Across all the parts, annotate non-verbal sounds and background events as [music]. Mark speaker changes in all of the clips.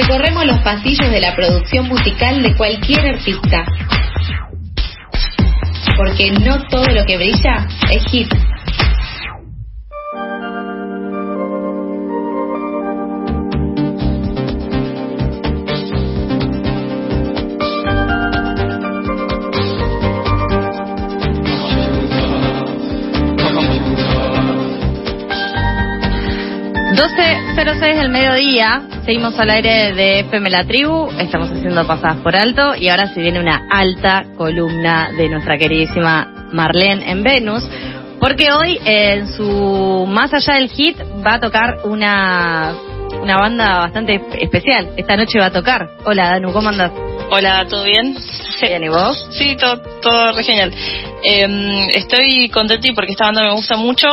Speaker 1: Recorremos los pasillos de la producción musical de cualquier artista. Porque no todo lo que brilla es hit. 12.06 del mediodía, seguimos al aire de FM La Tribu, estamos haciendo pasadas por alto y ahora se viene una alta columna de nuestra queridísima Marlene en Venus, porque hoy en su Más allá del hit va a tocar una, una banda bastante especial. Esta noche va a tocar. Hola Danu, ¿cómo andas?
Speaker 2: Hola, ¿todo bien?
Speaker 1: Bien, ¿y vos?
Speaker 2: Sí, todo, todo re genial. Eh, estoy contenta porque esta banda me gusta mucho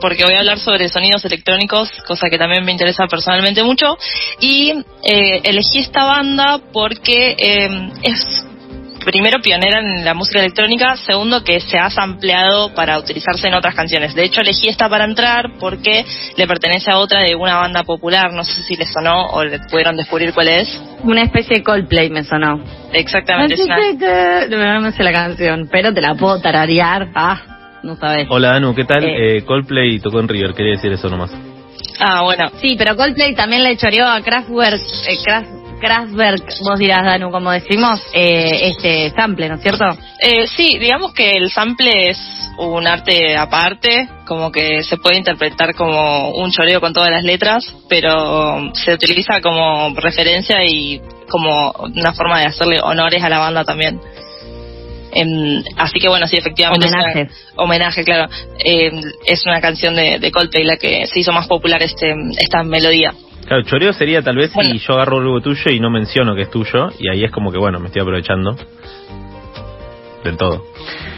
Speaker 2: porque voy a hablar sobre sonidos electrónicos, cosa que también me interesa personalmente mucho. Y eh, elegí esta banda porque eh, es primero pionera en la música electrónica, segundo que se ha sampleado para utilizarse en otras canciones. De hecho, elegí esta para entrar porque le pertenece a otra de una banda popular, no sé si le sonó o le pudieron descubrir cuál es.
Speaker 1: Una especie de Coldplay me sonó.
Speaker 2: Exactamente.
Speaker 1: Es una... No me sé la canción, pero te la puedo tararear. Ah no sabes.
Speaker 3: Hola Danu, ¿qué tal? Eh, eh, Coldplay tocó en River, quería decir eso nomás.
Speaker 2: Ah, bueno.
Speaker 1: Sí, pero Coldplay también le choreó a Kraftwerk, eh, Kraftwerk, vos dirás Danu, como decimos, eh, este sample, ¿no es cierto?
Speaker 2: Eh, sí, digamos que el sample es un arte aparte, como que se puede interpretar como un choreo con todas las letras, pero se utiliza como referencia y como una forma de hacerle honores a la banda también así que bueno, sí, efectivamente.
Speaker 1: Homenaje.
Speaker 2: homenaje, claro. es una canción de, de Coldplay la que se hizo más popular este esta melodía.
Speaker 3: Claro, choreo sería tal vez si yo agarro algo tuyo y no menciono que es tuyo, y ahí es como que bueno, me estoy aprovechando del todo.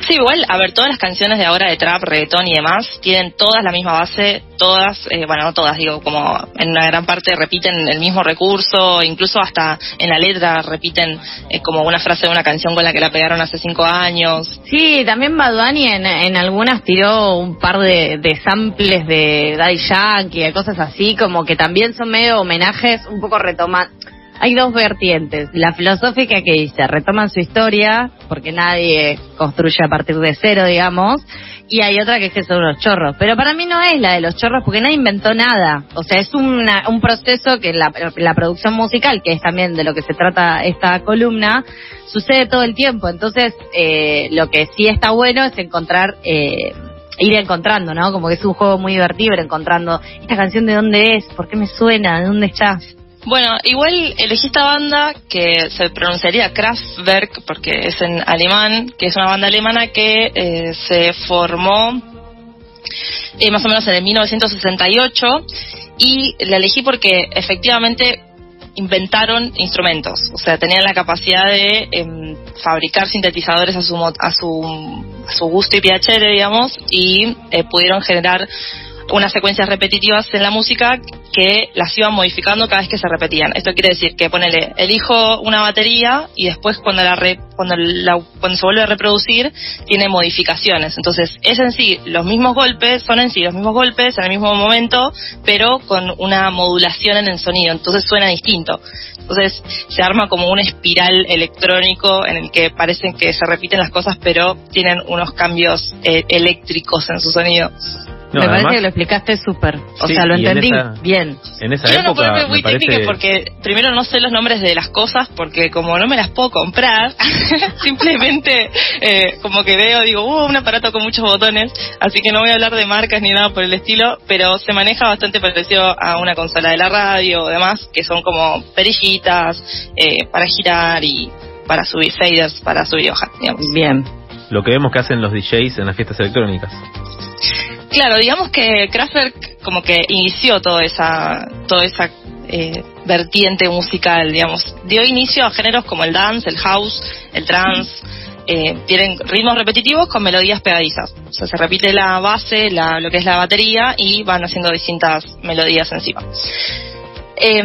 Speaker 2: Sí, igual, a ver, todas las canciones de ahora de trap, reggaetón y demás tienen todas la misma base, todas, eh, bueno, no todas, digo, como en una gran parte repiten el mismo recurso, incluso hasta en la letra repiten eh, como una frase de una canción con la que la pegaron hace cinco años.
Speaker 1: Sí, también Baduani en, en algunas tiró un par de, de samples de Daddy Yankee, de cosas así, como que también son medio homenajes, un poco retomados hay dos vertientes. La filosófica que dice, retoman su historia, porque nadie construye a partir de cero, digamos, y hay otra que es que son los chorros. Pero para mí no es la de los chorros, porque nadie inventó nada. O sea, es una, un proceso que la, la producción musical, que es también de lo que se trata esta columna, sucede todo el tiempo. Entonces, eh, lo que sí está bueno es encontrar... Eh, ir encontrando, ¿no? Como que es un juego muy divertido, ir encontrando esta canción de dónde es, por qué me suena, de dónde está.
Speaker 2: Bueno, igual elegí esta banda que se pronunciaría Kraftwerk porque es en alemán, que es una banda alemana que eh, se formó eh, más o menos en el 1968 y la elegí porque efectivamente inventaron instrumentos, o sea, tenían la capacidad de em, fabricar sintetizadores a su, a su, a su gusto y PHR, digamos, y eh, pudieron generar unas secuencias repetitivas en la música que las iban modificando cada vez que se repetían. Esto quiere decir que ponele, elijo una batería y después cuando la, cuando, la cuando se vuelve a reproducir tiene modificaciones. Entonces es en sí los mismos golpes, son en sí los mismos golpes en el mismo momento, pero con una modulación en el sonido. Entonces suena distinto. Entonces se arma como un espiral electrónico en el que parecen que se repiten las cosas, pero tienen unos cambios eh, eléctricos en su sonido
Speaker 1: me parece que lo explicaste súper. O sea, lo entendí bien.
Speaker 3: En esa
Speaker 2: Yo
Speaker 3: época.
Speaker 2: No puedo muy técnica porque primero no sé los nombres de las cosas porque como no me las puedo comprar, [laughs] simplemente eh, como que veo, digo, uh, un aparato con muchos botones, así que no voy a hablar de marcas ni nada por el estilo, pero se maneja bastante parecido a una consola de la radio o demás, que son como perillitas eh, para girar y para subir faders, para subir hojas, digamos.
Speaker 1: Bien.
Speaker 3: Lo que vemos que hacen los DJs en las fiestas electrónicas.
Speaker 2: Claro, digamos que Kraftwerk como que inició toda esa, toda esa eh, vertiente musical, digamos. Dio inicio a géneros como el dance, el house, el trance. Eh, tienen ritmos repetitivos con melodías pegadizas. O sea, se repite la base, la, lo que es la batería y van haciendo distintas melodías encima.
Speaker 1: Eh,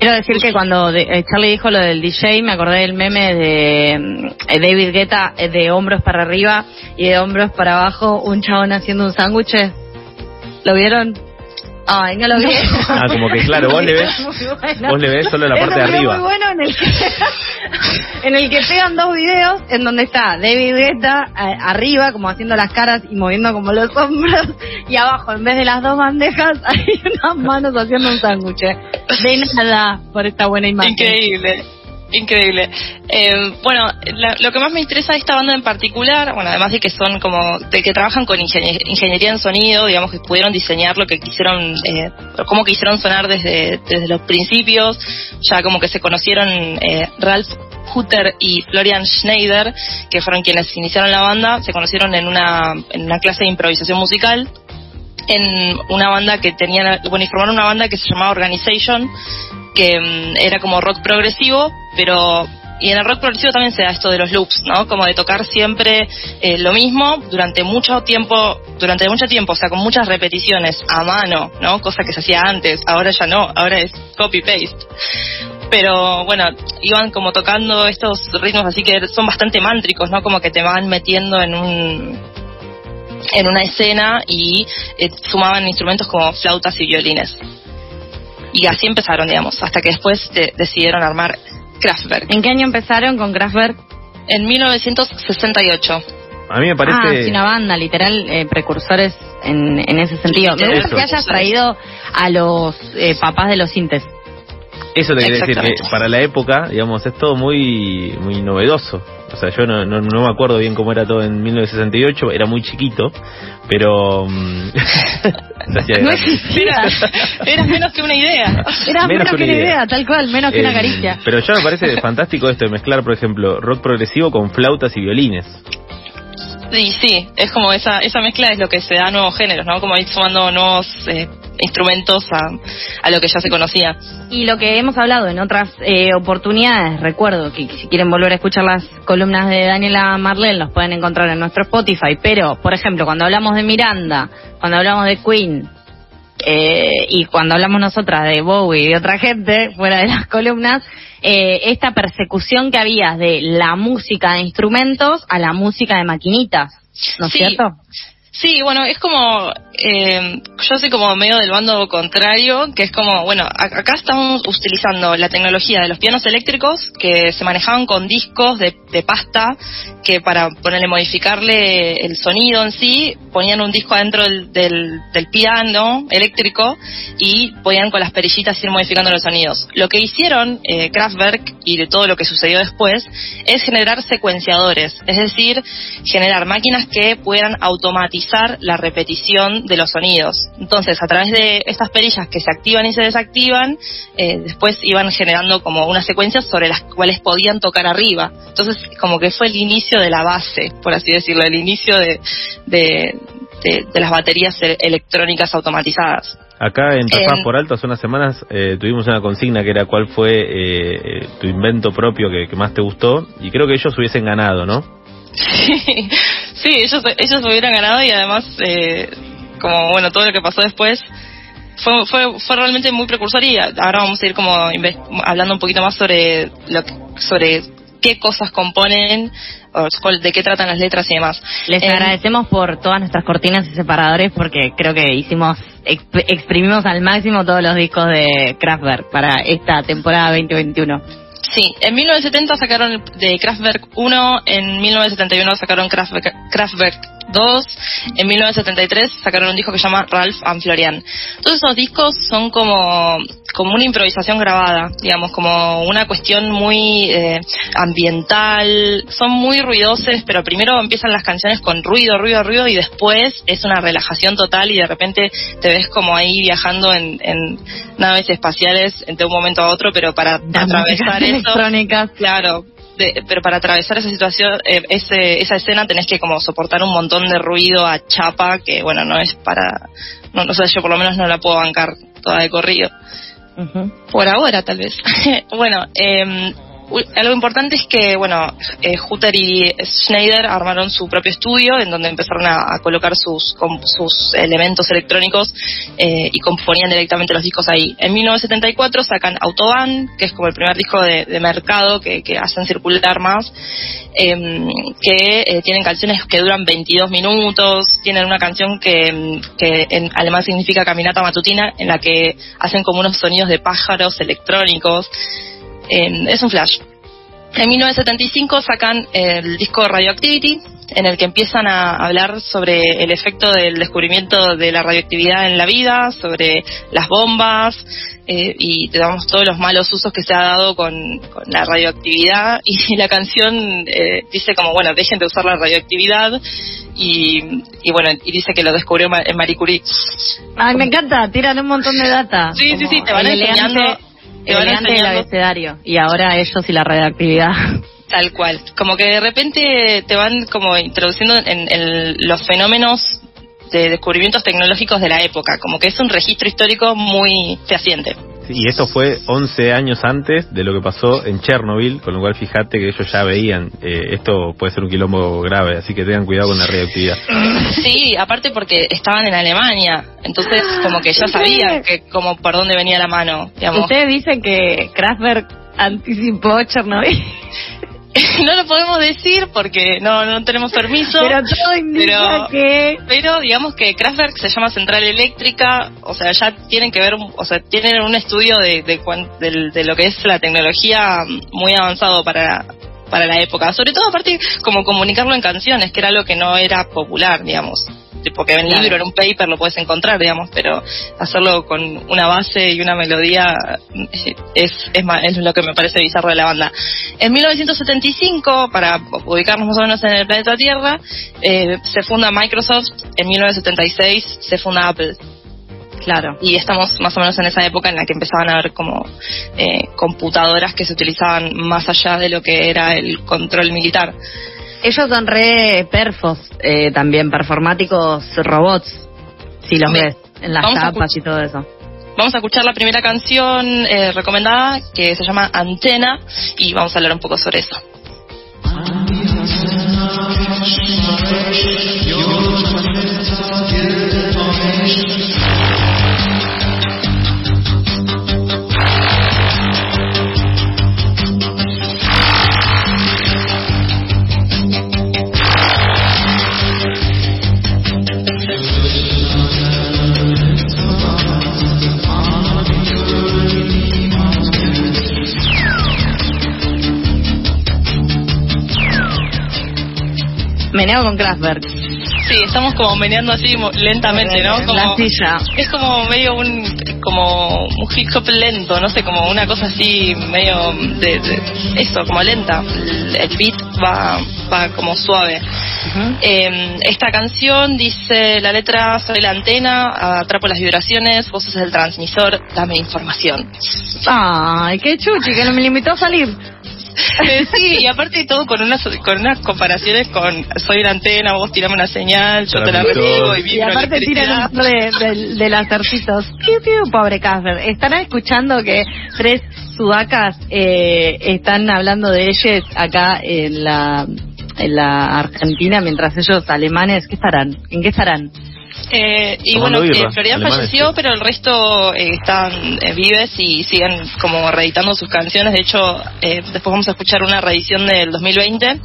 Speaker 1: Quiero decir que cuando eh, Charlie dijo lo del DJ, me acordé del meme de eh, David Guetta eh, de hombros para arriba y de hombros para abajo, un chabón haciendo un sándwich. ¿Lo vieron? Ay, no lo vi.
Speaker 3: Ah, como que claro, vos le ves, [laughs] vos le ves solo la parte de arriba.
Speaker 1: muy bueno en el que [laughs] en el que pegan dos videos en donde está David Guetta eh, arriba como haciendo las caras y moviendo como los hombros y abajo en vez de las dos bandejas [laughs] hay unas manos haciendo un sándwich. De nada por esta buena imagen.
Speaker 2: Increíble. Increíble. Eh, bueno, lo que más me interesa de esta banda en particular, bueno, además de que son como, de que trabajan con ingeniería en sonido, digamos que pudieron diseñar lo que quisieron, eh, cómo quisieron sonar desde, desde los principios, ya como que se conocieron eh, Ralph Hutter y Florian Schneider, que fueron quienes iniciaron la banda, se conocieron en una, en una clase de improvisación musical en una banda que tenía, bueno, y formaron una banda que se llamaba Organization, que mm, era como rock progresivo, pero y en el rock progresivo también se da esto de los loops, ¿no? Como de tocar siempre eh, lo mismo durante mucho tiempo, durante mucho tiempo, o sea, con muchas repeticiones a mano, ¿no? Cosa que se hacía antes, ahora ya no, ahora es copy paste. Pero bueno, iban como tocando estos ritmos así que son bastante mántricos, ¿no? Como que te van metiendo en un en una escena y eh, sumaban instrumentos como flautas y violines. Y así empezaron, digamos, hasta que después decidieron armar Kraftwerk.
Speaker 1: ¿En qué año empezaron con Kraftwerk?
Speaker 2: En 1968.
Speaker 3: A mí me parece...
Speaker 1: Ah, sí, una banda, literal, eh, precursores en, en ese sentido. Me gusta que hayas traído a los eh, papás de los sintes.
Speaker 3: Eso te quería decir, que para la época, digamos, es todo muy, muy novedoso. O sea, yo no, no, me acuerdo bien cómo era todo en 1968, era muy chiquito, pero... [laughs]
Speaker 1: No existía. Era, menos que una idea. Era menos, que una idea. tal cual, menos que una eh, caricia.
Speaker 3: Pero ya me parece [laughs] fantástico esto de mezclar, por ejemplo, rock progresivo con flautas y violines.
Speaker 2: Sí, sí, es como esa, esa mezcla es lo que se da a nuevos géneros, ¿no? Como ir sumando nuevos eh, instrumentos a, a, lo que ya se conocía.
Speaker 1: Y lo que hemos hablado en otras eh, oportunidades, recuerdo que si quieren volver a escuchar las columnas de Daniela Marlel, los pueden encontrar en nuestro Spotify, pero, por ejemplo, cuando hablamos de Miranda, cuando hablamos de Queen, eh, y cuando hablamos nosotras de Bowie y de otra gente, fuera de las columnas, eh, esta persecución que había de la música de instrumentos a la música de maquinitas, ¿no es cierto?
Speaker 2: Sí, bueno, es como, eh, yo soy como medio del bando contrario, que es como, bueno, acá estamos utilizando la tecnología de los pianos eléctricos que se manejaban con discos de, pasta, que para ponerle, modificarle el sonido en sí, ponían un disco adentro del, del, piano eléctrico y podían con las perillitas ir modificando los sonidos. Lo que hicieron eh, Kraftwerk y de todo lo que sucedió después es generar secuenciadores, es decir, generar máquinas que puedan automatizar la repetición de los sonidos. Entonces, a través de estas perillas que se activan y se desactivan, eh, después iban generando como unas secuencias sobre las cuales podían tocar arriba. Entonces, como que fue el inicio de la base, por así decirlo, el inicio de, de, las baterías e-, electrónicas automatizadas.
Speaker 3: Acá en Pasás por Alto hace unas semanas eh, tuvimos una consigna que era cuál fue eh, tu invento propio que, que, más te gustó y creo que ellos hubiesen ganado, ¿no?
Speaker 2: Sí, [laughs] ellos, ellos hubieran ganado y además, eh, como bueno, todo lo que pasó después fue, fue, fue realmente muy precursor y ahora vamos a ir como hablando un poquito más sobre lo sobre qué cosas componen, de qué tratan las letras y demás.
Speaker 1: Les em, agradecemos por todas nuestras cortinas y separadores porque creo que hicimos, exprimimos al máximo todos los discos de Kraftwerk para esta temporada 2021.
Speaker 2: Sí, en 1970 sacaron de Kraftwerk 1, en 1971 sacaron Kraftwerk, Kraftwerk 2, en 1973 sacaron un disco que se llama Ralph and Florian. Todos esos discos son como, como una improvisación grabada, digamos, como una cuestión muy eh, ambiental, son muy ruidosos, pero primero empiezan las canciones con ruido, ruido, ruido y después es una relajación total y de repente te ves como ahí viajando en, en naves espaciales de un momento a otro, pero para atravesar eso, claro, pero para atravesar esa situación, eh, esa escena tenés que como soportar un montón de ruido a chapa que, bueno, no es para, no, no sé, yo por lo menos no la puedo bancar toda de corrido. Por ahora, tal vez. [laughs] bueno, eh, algo importante es que, bueno, eh, Hutter y Schneider armaron su propio estudio en donde empezaron a, colocar sus, sus elementos electrónicos eh, y componían directamente los discos ahí. En 1974 sacan Autobahn, que es como el primer disco de, mercado que, hacen circular más, em, que eh, tienen canciones que duran 22 minutos, tienen una canción que, que en alemán significa caminata matutina, en la que hacen como unos sonidos de pájaros electrónicos es un flash. En 1975 sacan el disco Radioactivity, en el que empiezan a hablar sobre el efecto del descubrimiento de la radioactividad en la vida, sobre las bombas eh, y damos todos los malos usos que se ha dado con, la radioactividad. [laughs] Y la canción eh, dice como, bueno, dejen de usar la radioactividad y, bueno, y dice que lo descubrió en Marie Curie.
Speaker 1: Ay, me encanta, tiran un montón de data.
Speaker 2: Sí, sí, sí, te van enseñando
Speaker 1: elegante el abecedario. Y ahora ellos y la radioactividad.
Speaker 2: Tal cual. Como que de repente te van como introduciendo en, los fenómenos de descubrimientos tecnológicos de la época. Como que es un registro histórico muy fehaciente.
Speaker 3: Y esto fue 11 años antes de lo que pasó en Chernobyl, con lo cual fíjate que ellos ya veían, eh, esto puede ser un quilombo grave, así que tengan cuidado con la radioactividad.
Speaker 2: Sí, aparte porque estaban en Alemania, entonces como que ya sabían que como por dónde venía la mano. Digamos.
Speaker 1: Ustedes dicen que Kraftwerk anticipó Chernobyl. [laughs] [laughs]
Speaker 2: no lo podemos decir porque no, no tenemos permiso.
Speaker 1: Pero todo indica que...
Speaker 2: Pero digamos que Kraftwerk se llama Central Eléctrica, o sea, ya tienen que ver, o sea, tienen un estudio de, de, de, lo que es la tecnología muy avanzado para, para la época. Sobre todo, aparte, como comunicarlo en canciones, que era algo que no era popular, digamos porque en libro, en un paper lo puedes encontrar, digamos, pero hacerlo con una base y una melodía eh, es, es, es lo que me parece bizarro de la banda. En 1975, para ubicarnos más o menos en el planeta Tierra, eh, se funda Microsoft, en 1976 se funda Apple.
Speaker 1: Claro.
Speaker 2: Y estamos más o menos en esa época en la que empezaban a haber como eh, computadoras que se utilizaban más allá de lo que era el control militar.
Speaker 1: Ellos son re perfos, eh, también performáticos robots, si los ves en las tapas y todo eso.
Speaker 2: Vamos a escuchar la primera canción eh, recomendada que se llama Antena y vamos a hablar un poco sobre eso.
Speaker 1: Con Kraftwerk.
Speaker 2: Sí, estamos como meneando así lentamente, ¿no?
Speaker 1: Como, la silla.
Speaker 2: Es como medio un como un hip hop lento, no sé, como una cosa así medio de, eso, como lenta. El, beat va va como suave. Em, esta canción dice la letra soy la antena, atrapo las vibraciones, vos sos el transmisor, dame información.
Speaker 1: Ay, qué chuchi, que no me limitó a salir. [laughs]
Speaker 2: sí, y aparte de todo con unas, con unas comparaciones con soy una antena, vos tirame una señal, yo te la recibo y
Speaker 1: Y aparte tiran de, de, de lacercitos. pobre Casper. Estarán escuchando que tres sudacas eh, están hablando de ellos acá en la en la Argentina mientras ellos alemanes, ¿qué estarán? ¿En qué estarán?
Speaker 2: Eh, y bueno, eh, Florian falleció, pero el resto eh, están eh, vives y siguen como reeditando sus canciones. De hecho, después vamos a escuchar una reedición del 2020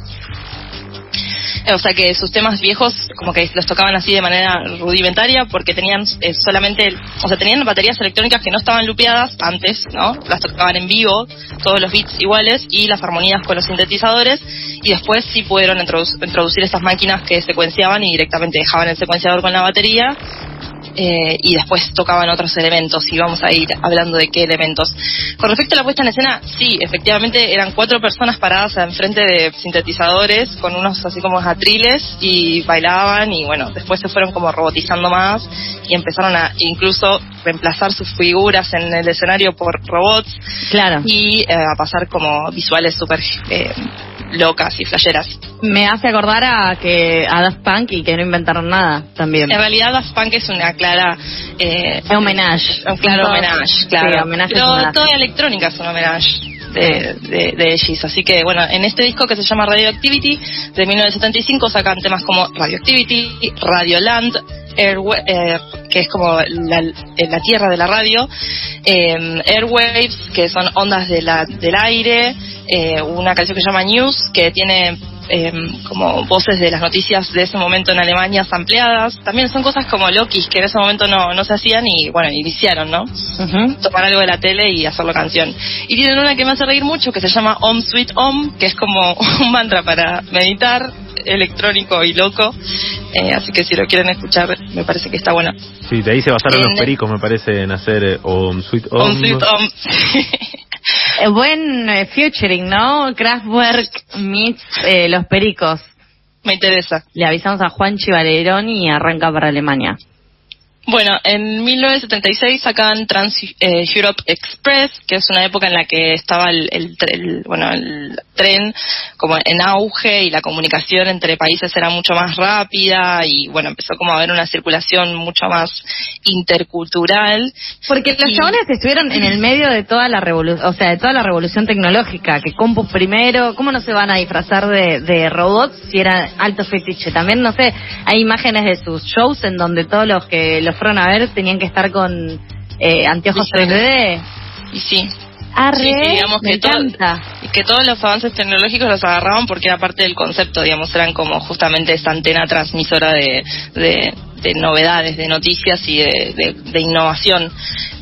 Speaker 2: o sea que sus temas viejos como que los tocaban así de manera rudimentaria porque tenían eh, solamente, o sea, tenían baterías electrónicas que no estaban lupeadas antes, ¿no? Las tocaban en vivo, todos los beats iguales y las armonías con los sintetizadores y después sí pudieron introducir estas máquinas que secuenciaban y directamente dejaban el secuenciador con la batería eh, y después tocaban otros elementos y vamos a ir hablando de qué elementos. Con respecto a la puesta en escena, sí, efectivamente eran cuatro personas paradas enfrente de sintetizadores con unos así como atriles y bailaban y bueno, después se fueron como robotizando más y empezaron a incluso reemplazar sus figuras en el escenario por robots
Speaker 1: claro.
Speaker 2: y eh, a pasar como visuales súper eh, locas y flasheras.
Speaker 1: Me hace acordar a que a Daft Punk y que no inventaron nada también.
Speaker 2: En realidad Daft Punk es una clara
Speaker 1: eh, homenaje,
Speaker 2: un claro homenaje, claro.
Speaker 1: homenaje
Speaker 2: Pero toda la electrónica es un homenaje. de, de, de Así que bueno, en este disco que se llama Radioactivity de 1975 sacan temas como Radioactivity, Radioland, eh, que es como la, eh, la, tierra de la radio, eh, Airwaves, que son ondas de la, del aire, una canción que se llama News, que tiene eh, como voces de las noticias de ese momento en Alemania ampliadas. También son cosas como Loki, que en ese momento no, no se hacían y bueno, iniciaron, ¿no? Tomar algo de la tele y hacerlo canción. Y tienen una que me hace reír mucho que se llama Om Sweet Om, que es como [laughs] un mantra para meditar, electrónico y loco. Eh, así que si lo quieren escuchar, me parece que está bueno.
Speaker 3: Sí, de ahí se basaron los pericos, me parece, en hacer eh, Om Sweet Om.
Speaker 2: Om Sweet Om. [laughs]
Speaker 1: Eh, buen eh, featuring, ¿no? Kraftwerk meets eh, Los Pericos.
Speaker 2: Me interesa.
Speaker 1: Le avisamos a Juan Chivalerón y arranca para Alemania.
Speaker 2: Bueno, en 1976 sacan Trans eh, Europe Express, que es una época en la que estaba el, el, bueno, el tren como en auge y la comunicación entre países era mucho más rápida y bueno, empezó como a haber una circulación mucho más intercultural.
Speaker 1: Porque los chabones estuvieron en el medio de toda la revolución, o sea, de toda la revolución tecnológica, que compus primero, ¿cómo no se van a disfrazar de, de robots si era alto fetiche? También, no sé, hay imágenes de sus shows en donde todos los que los fueron a ver tenían que estar con eh, anteojos 3D.
Speaker 2: Y sí.
Speaker 1: Arre,
Speaker 2: sí, digamos que, que todos los avances tecnológicos los agarraban porque era parte del concepto, digamos, eran como justamente esta antena transmisora de, de, novedades, de noticias y de, de, innovación.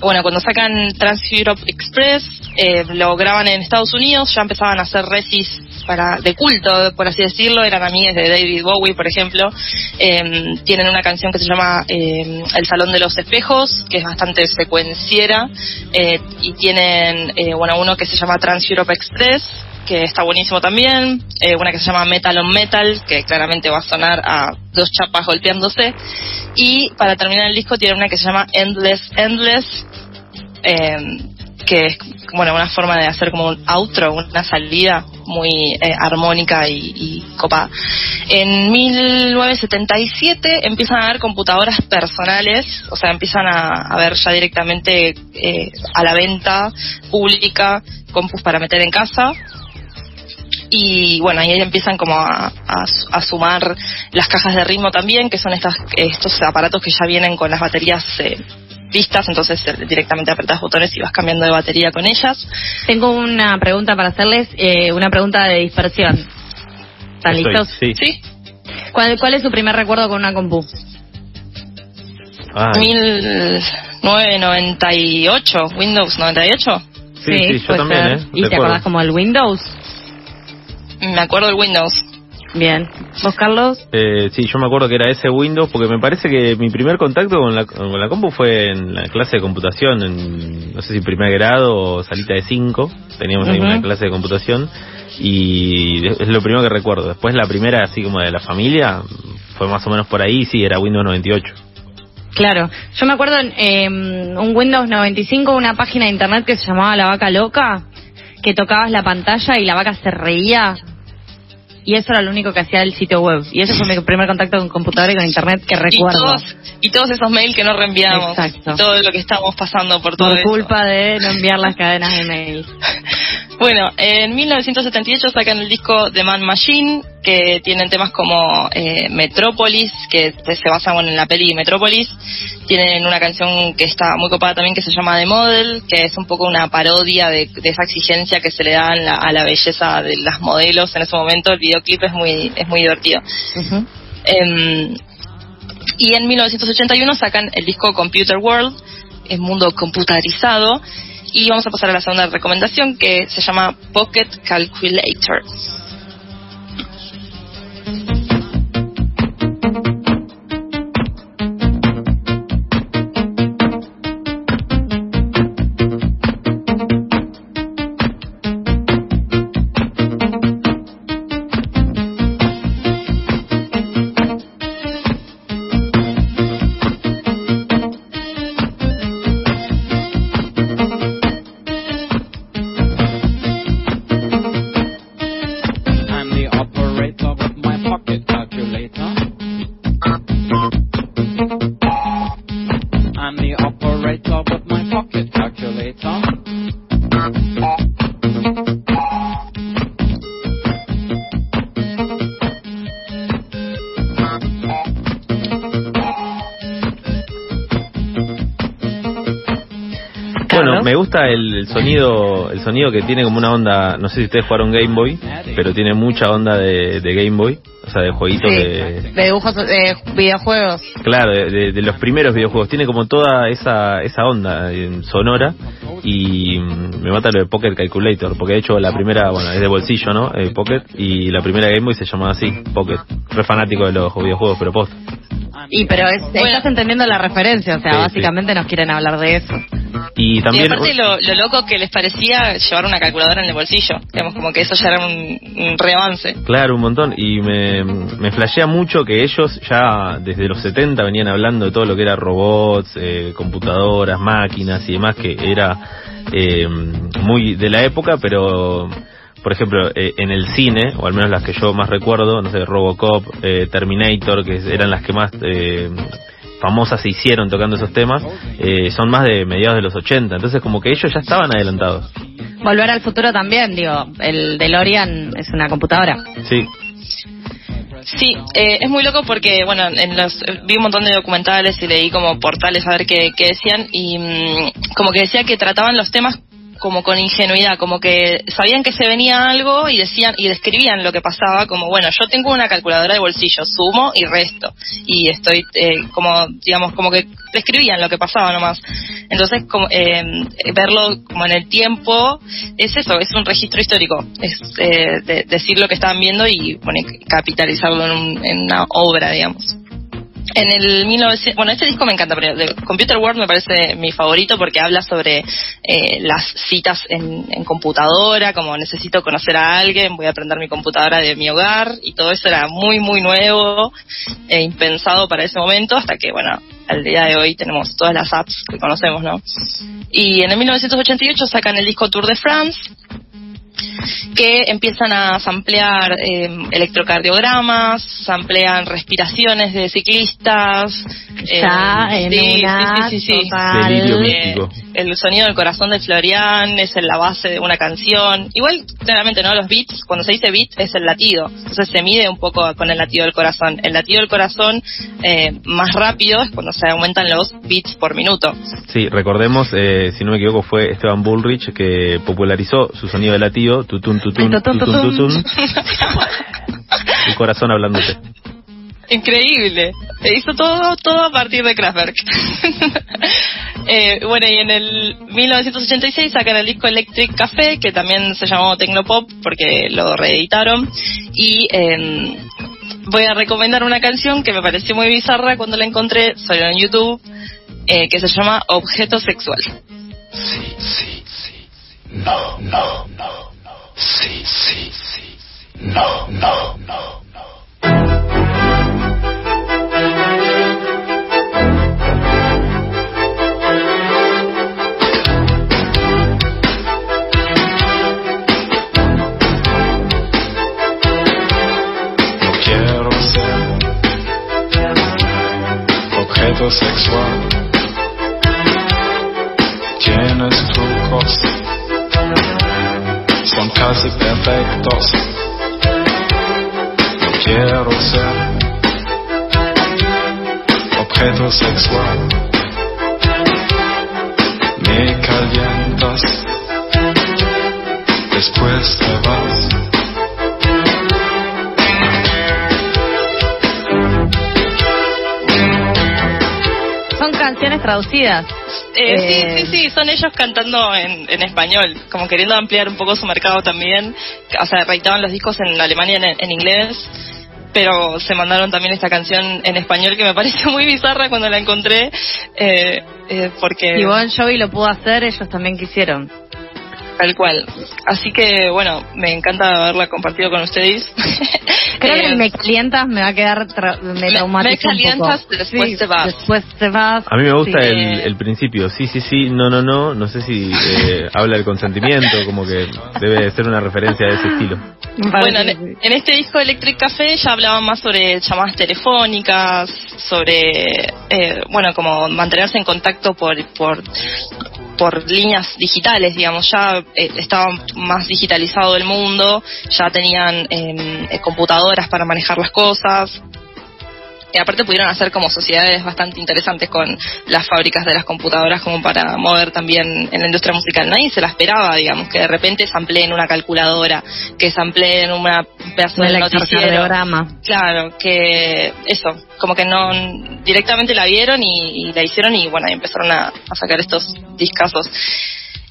Speaker 2: Bueno, cuando sacan Trans Europe Express, eh, lo graban en Estados Unidos, ya empezaban a hacer resis para de culto, por así decirlo, eran amigas de David Bowie, por ejemplo. Em, tienen una canción que se llama em, El Salón de los Espejos, que es bastante secuenciera, eh, y tienen, eh, bueno, uno que se llama Trans Europe Express, que está buenísimo también, eh, una que se llama Metal on Metal, que claramente va a sonar a dos chapas golpeándose, y para terminar el disco tiene una que se llama Endless Endless, em, que es bueno una forma de hacer como un outro, una salida muy eh, armónica y, y, copada. En 1977 empiezan a haber computadoras personales, o sea, empiezan a, a ver ya directamente eh, a la venta pública compus para meter en casa. Y bueno, ahí empiezan como a, a, sumar las cajas de ritmo también, que son estas, estos aparatos que ya vienen con las baterías eh, vistas, entonces eh, directamente apretas botones y vas cambiando de batería con ellas.
Speaker 1: Tengo una pregunta para hacerles, eh, una pregunta de dispersión. ¿Están listos?
Speaker 3: Sí.
Speaker 1: ¿Cuál, ¿Cuál es su primer recuerdo con una compu?
Speaker 2: 1998, Windows 98.
Speaker 3: Sí, sí, yo también, ¿eh?
Speaker 1: ¿Y te acordás como el Windows?
Speaker 2: Me acuerdo del Windows.
Speaker 1: Bien. ¿Vos, Carlos?
Speaker 3: Eh, sí, yo me acuerdo que era ese Windows, porque me parece que mi primer contacto con la, con la compu fue en la clase de computación, en no sé si primer grado o salita de 5. Teníamos ahí una clase de computación y es lo primero que recuerdo. Después la primera, así como de la familia, fue más o menos por ahí, sí, era Windows 98.
Speaker 1: Claro, yo me acuerdo en eh, un Windows 95, una página de internet que se llamaba La Vaca Loca, que tocabas la pantalla y la vaca se reía y eso era lo único que hacía el sitio web. Y ese fue mi primer contacto con computadora y con internet que recuerdo.
Speaker 2: Y todos, esos mails que no reenviamos. Exacto. todo lo que estamos pasando por todo
Speaker 1: Por culpa de no enviar las cadenas de mail. [laughs]
Speaker 2: bueno, en 1978 sacan el disco The Man Machine, que tienen temas como eh, Metrópolis, que se basan en la peli Metrópolis. Tienen una canción que está muy copada también que se llama The Model, que es un poco una parodia de, esa exigencia que se le da a la, belleza de las modelos en ese momento. El videoclip es muy, es muy divertido. Em, y en 1981 sacan el disco Computer World, el mundo computarizado. Y vamos a pasar a la segunda recomendación que se llama Pocket Calculator.
Speaker 3: El, sonido el sonido que tiene como una onda, no sé si ustedes jugaron Game Boy, pero tiene mucha onda de, Game Boy, o sea, de jueguitos de...
Speaker 1: De dibujos, de videojuegos.
Speaker 3: Claro, de, los primeros videojuegos. Tiene como toda esa, esa onda sonora y me mata lo de Pocket Calculator, porque de hecho la primera, bueno, es de bolsillo, ¿no? Eh, Pocket, y la primera Game Boy se llamaba así, Pocket. Re fanático de los videojuegos, pero post.
Speaker 1: Y pero es, estás entendiendo la referencia, o sea, básicamente nos quieren hablar de eso.
Speaker 2: Y también. Y aparte lo, loco que les parecía llevar una calculadora en el bolsillo. Digamos, como que eso ya era un, un reavance.
Speaker 3: Claro, un montón. Y me, me flashea mucho que ellos ya desde los 70 venían hablando de todo lo que era robots, eh, computadoras, máquinas y demás, que era eh, muy de la época, pero por ejemplo, eh, en el cine, o al menos las que yo más recuerdo, no sé, Robocop, eh, Terminator, que eran las que más eh, famosas se hicieron tocando esos temas, son más de mediados de los 80, entonces como que ellos ya estaban adelantados.
Speaker 1: Volver al futuro también, digo, el DeLorean es una computadora.
Speaker 3: Sí.
Speaker 2: Sí, es muy loco porque, bueno, en los, vi un montón de documentales y leí como portales a ver qué, qué decían y mm, como que decía que trataban los temas como con ingenuidad, como que sabían que se venía algo y decían y describían lo que pasaba como, bueno, yo tengo una calculadora de bolsillo, sumo y resto. Y estoy eh, como, digamos, como que describían lo que pasaba nomás. Entonces, como, eh, verlo como en el tiempo es eso, es un registro histórico, es eh, decir lo que estaban viendo y capitalizarlo en, en una obra, digamos. En el 1900, bueno, este disco me encanta, pero de Computer World me parece mi favorito porque habla sobre eh, las citas en, computadora, como necesito conocer a alguien, voy a aprender mi computadora de mi hogar y todo eso era muy, muy nuevo e impensado para ese momento hasta que, bueno, al día de hoy tenemos todas las apps que conocemos, ¿no? Y en el 1988 sacan el disco Tour de France que empiezan a samplear eh, electrocardiogramas, samplean respiraciones de ciclistas.
Speaker 1: Ya, eh, en sí, sí, sí,
Speaker 2: eh, el sonido del corazón de Florian es en la base de una canción. Igual, claramente, ¿no? Los beats, cuando se dice beat, es el latido. Entonces se mide un poco con el latido del corazón. El latido del corazón eh, más rápido es cuando se aumentan los beats por minuto.
Speaker 3: Sí, recordemos, eh, si no me equivoco, fue Esteban Bullrich que popularizó su sonido de latido, tutun, tutun, tutun, tutun, tutun. [laughs] El corazón hablándote.
Speaker 2: Increíble. Hizo todo, todo a partir de Kraftwerk. [laughs] eh, bueno, y en el 1986 sacan el disco Electric Café, que también se llamó Tecnopop porque lo reeditaron. Y eh, voy a recomendar una canción que me pareció muy bizarra cuando la encontré, solo en YouTube, eh, que se llama Objeto Sexual.
Speaker 4: Sí, sí, sí. No, no, no, no. Sí, sí, sí. No, no, no, no.
Speaker 1: Traducidas.
Speaker 2: Eh, sí, sí, eh, sí, son ellos cantando en, en, español, como queriendo ampliar un poco su mercado también. O sea, reeditaban los discos en Alemania en, en inglés, pero se mandaron también esta canción en español que me [laughs] pareció muy bizarra cuando la encontré, eh, eh, porque...
Speaker 1: Si Bon Jovi lo pudo hacer, ellos también quisieron.
Speaker 2: Tal cual. Así que, bueno, me encanta haberla compartido con ustedes. [laughs]
Speaker 1: Creo que eh, me calientas me va a quedar me
Speaker 2: traumatiza Me calientas, después te vas.
Speaker 1: Después te vas.
Speaker 3: A mí me gusta el, el, principio. Sí, sí, sí, no, no, no. No sé si eh, habla del consentimiento, como que debe ser una referencia de ese estilo.
Speaker 2: Bueno, en, este disco Electric Café ya hablaban más sobre llamadas telefónicas, sobre, eh, bueno, como mantenerse en contacto por, por por líneas digitales, digamos, ya eh, estaba más digitalizado el mundo, ya tenían em, eh, computadoras para manejar las cosas. Y aparte pudieron hacer como sociedades bastante interesantes con las fábricas de las computadoras como para mover también en la industria musical. Nadie se la esperaba, digamos, que de repente se en una calculadora, que se en una pedazo de noticiero. Claro, que eso, como que no directamente la vieron y, la hicieron y bueno, ahí empezaron a, a sacar estos discazos.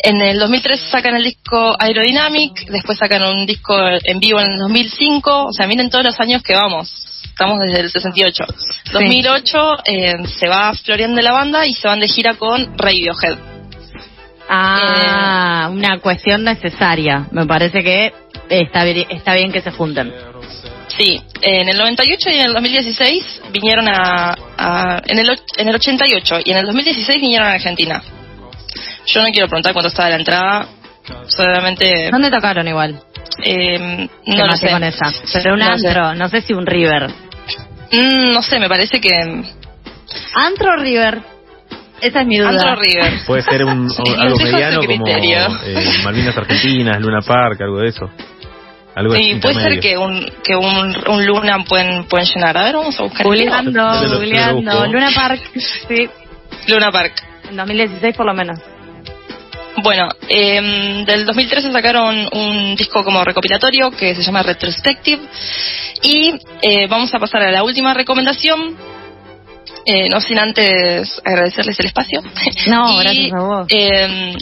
Speaker 2: En el 2003 sacan el disco Aerodynamic, después sacan un disco en vivo en el 2005, o sea, miren todos los años que vamos, estamos desde el 68. 2008 eh, se va floreando de la banda y se van de gira con Radiohead.
Speaker 1: Ah, eh, una cuestión necesaria. Me parece que está bien, está bien que se junten.
Speaker 2: Sí, en el 98 y en el 2016 vinieron a, en, el, en el 88 y en el 2016 vinieron a Argentina. Yo no quiero preguntar cuánto estaba la entrada. Solamente.
Speaker 1: ¿Dónde tocaron igual?
Speaker 2: Eh, no lo sé.
Speaker 1: con esa. Pero un no antro, no sé si un River.
Speaker 2: Mm, no sé, me parece que.
Speaker 1: Antro River. Esa es mi duda.
Speaker 2: Antro River. [laughs]
Speaker 3: Puede ser un, [laughs] algo mediano como eh, Malvinas Argentinas, Luna Park, algo de eso.
Speaker 2: Algo sí, puede ser que un que un, un Luna pueden pueden llenar. A ver, vamos a buscar.
Speaker 1: Googleando, googleando. Luna Park, sí.
Speaker 2: Luna Park.
Speaker 1: En 2016 por lo menos.
Speaker 2: Bueno, eh, del 2013 sacaron un disco como recopilatorio que se llama Retrospective y eh, vamos a pasar a la última recomendación. Eh, no sin antes agradecerles el espacio.
Speaker 1: No, [laughs] gracias a vos.
Speaker 2: Eh,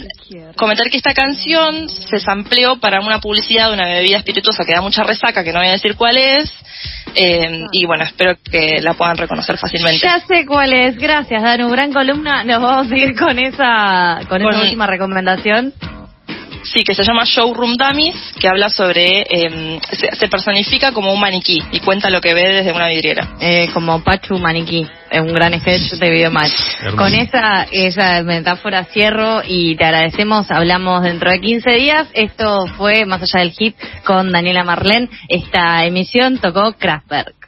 Speaker 2: comentar que esta canción se sampleó para una publicidad de una bebida espirituosa que da mucha resaca, que no voy a decir cuál es, eh, y bueno, espero que la puedan reconocer fácilmente.
Speaker 1: Ya sé cuál es, gracias Danu, gran columna. Nos vamos a seguir con esa, con esa última recomendación.
Speaker 2: Sí, que se llama Showroom Dummies, que habla sobre. Eh, se, personifica como un maniquí y cuenta lo que ve desde una vidriera.
Speaker 1: Eh, como Pachu Maniquí, es un gran sketch de Videomatch. Con esa, esa metáfora cierro y te agradecemos. Hablamos dentro de 15 días. Esto fue Más allá del hit con Daniela Marlén. Esta emisión tocó Kraftwerk.